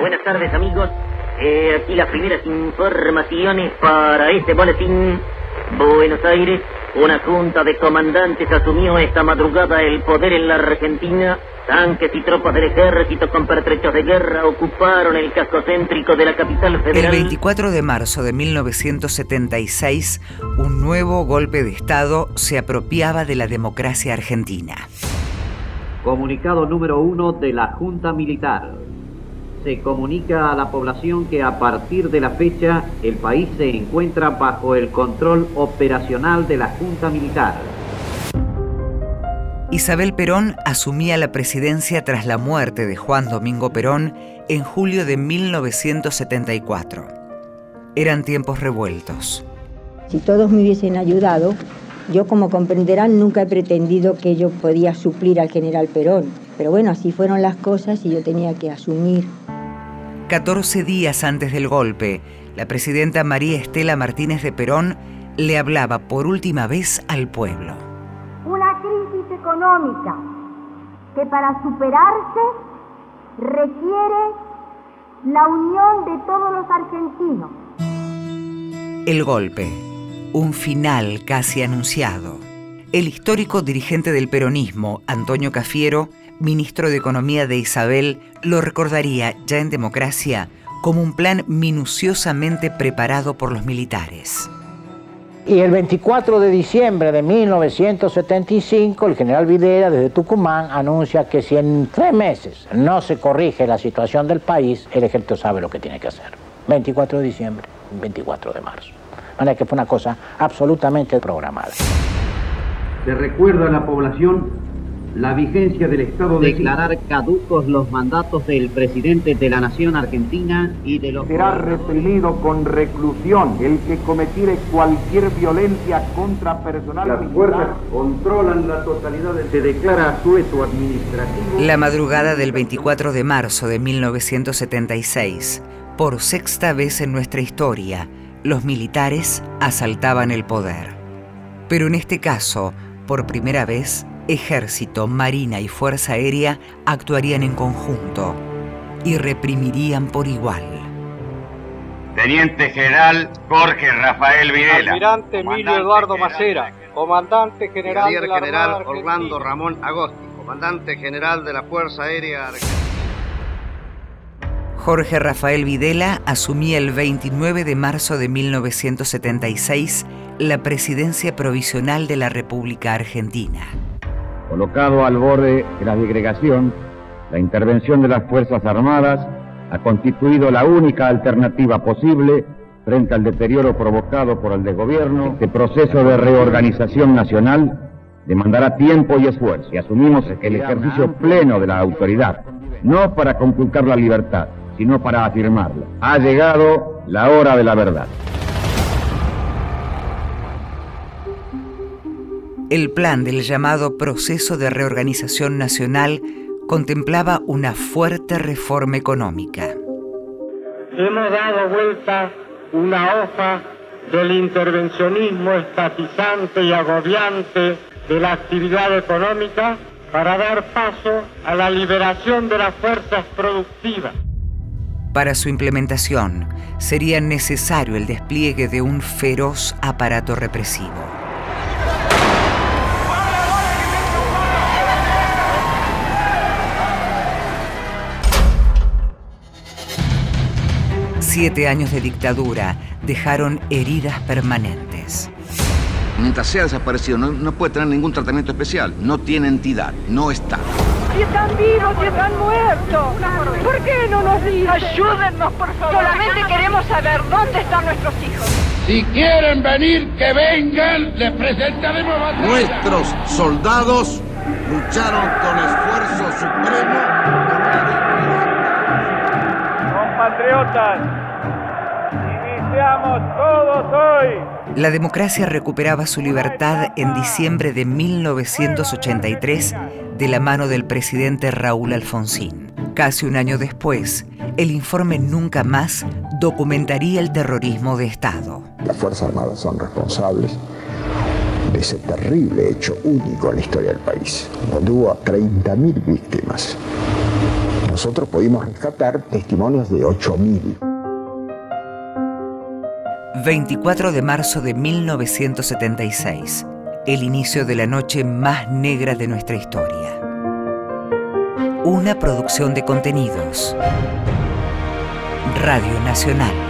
Buenas tardes amigos. Eh, aquí las primeras informaciones para este boletín. Buenos Aires, una junta de comandantes asumió esta madrugada el poder en la Argentina. Tanques y tropas del ejército con pertrechos de guerra ocuparon el casco céntrico de la capital federal. El 24 de marzo de 1976, un nuevo golpe de Estado se apropiaba de la democracia argentina. Comunicado número uno de la Junta Militar. Se comunica a la población que a partir de la fecha el país se encuentra bajo el control operacional de la Junta Militar. Isabel Perón asumía la presidencia tras la muerte de Juan Domingo Perón en julio de 1974. Eran tiempos revueltos. Si todos me hubiesen ayudado, yo como comprenderán nunca he pretendido que yo podía suplir al general Perón. Pero bueno, así fueron las cosas y yo tenía que asumir. 14 días antes del golpe, la presidenta María Estela Martínez de Perón le hablaba por última vez al pueblo. Una crisis económica que para superarse requiere la unión de todos los argentinos. El golpe, un final casi anunciado. El histórico dirigente del peronismo, Antonio Cafiero, ministro de Economía de Isabel, lo recordaría ya en democracia como un plan minuciosamente preparado por los militares. Y el 24 de diciembre de 1975, el general Videla desde Tucumán anuncia que si en tres meses no se corrige la situación del país, el ejército sabe lo que tiene que hacer. 24 de diciembre, 24 de marzo. De manera que fue una cosa absolutamente programada. Se recuerda a la población la vigencia del estado de declarar caducos los mandatos del presidente de la nación argentina y de los será reprimido con reclusión el que cometiere cualquier violencia contra personal las fuerzas controlan la totalidad de... se declara asueto administrativo. La madrugada del 24 de marzo de 1976 por sexta vez en nuestra historia los militares asaltaban el poder pero en este caso por primera vez Ejército, Marina y Fuerza Aérea actuarían en conjunto y reprimirían por igual. Teniente General Jorge Rafael Videla. Almirante Emilio Eduardo Macera. Comandante General de la General Orlando Ramón Agosti. Comandante General de la Fuerza Aérea Argentina. Jorge Rafael Videla asumía el 29 de marzo de 1976 la presidencia provisional de la República Argentina colocado al borde de la segregación, la intervención de las Fuerzas Armadas ha constituido la única alternativa posible frente al deterioro provocado por el desgobierno. Este proceso de reorganización nacional demandará tiempo y esfuerzo y asumimos el ejercicio pleno de la autoridad, no para conculcar la libertad, sino para afirmarla. Ha llegado la hora de la verdad. El plan del llamado Proceso de Reorganización Nacional contemplaba una fuerte reforma económica. Hemos dado vuelta una hoja del intervencionismo estatizante y agobiante de la actividad económica para dar paso a la liberación de las fuerzas productivas. Para su implementación sería necesario el despliegue de un feroz aparato represivo. Siete años de dictadura dejaron heridas permanentes. Mientras sea desaparecido, no, puede tener ningún tratamiento especial. No tiene entidad, no está. Si están vivos, si están muertos. ¿Por qué no nos dicen? Ayúdennos, por favor. Solamente queremos saber dónde están nuestros hijos. Si quieren venir, que vengan, les presentaremos batalla. Nuestros soldados lucharon con esfuerzo supremo. Compatriotas, todos hoy. La democracia recuperaba su libertad en diciembre de 1983 de la mano del presidente Raúl Alfonsín. Casi un año después, el informe Nunca Más documentaría el terrorismo de Estado. Las Fuerzas Armadas son responsables de ese terrible hecho único en la historia del país, donde hubo 30.000 víctimas. Nosotros pudimos rescatar testimonios de 8.000. 24 de marzo de 1976, el inicio de la noche más negra de nuestra historia. Una producción de contenidos. Radio Nacional.